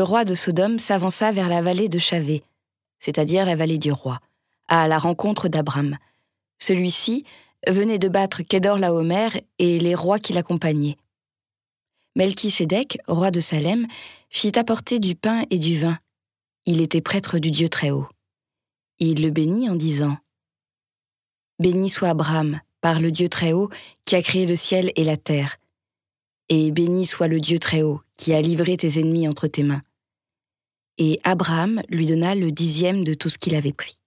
roi de Sodome s'avança vers la vallée de Chavé, c'est-à-dire la vallée du roi, à la rencontre d'Abram. Celui-ci venait de battre Kedor Laomer et les rois qui l'accompagnaient. Melchisédek, roi de Salem, fit apporter du pain et du vin. Il était prêtre du Dieu Très-Haut. Il le bénit en disant Béni soit Abraham par le Dieu Très-Haut qui a créé le ciel et la terre. Et béni soit le Dieu Très-Haut qui a livré tes ennemis entre tes mains. Et Abraham lui donna le dixième de tout ce qu'il avait pris.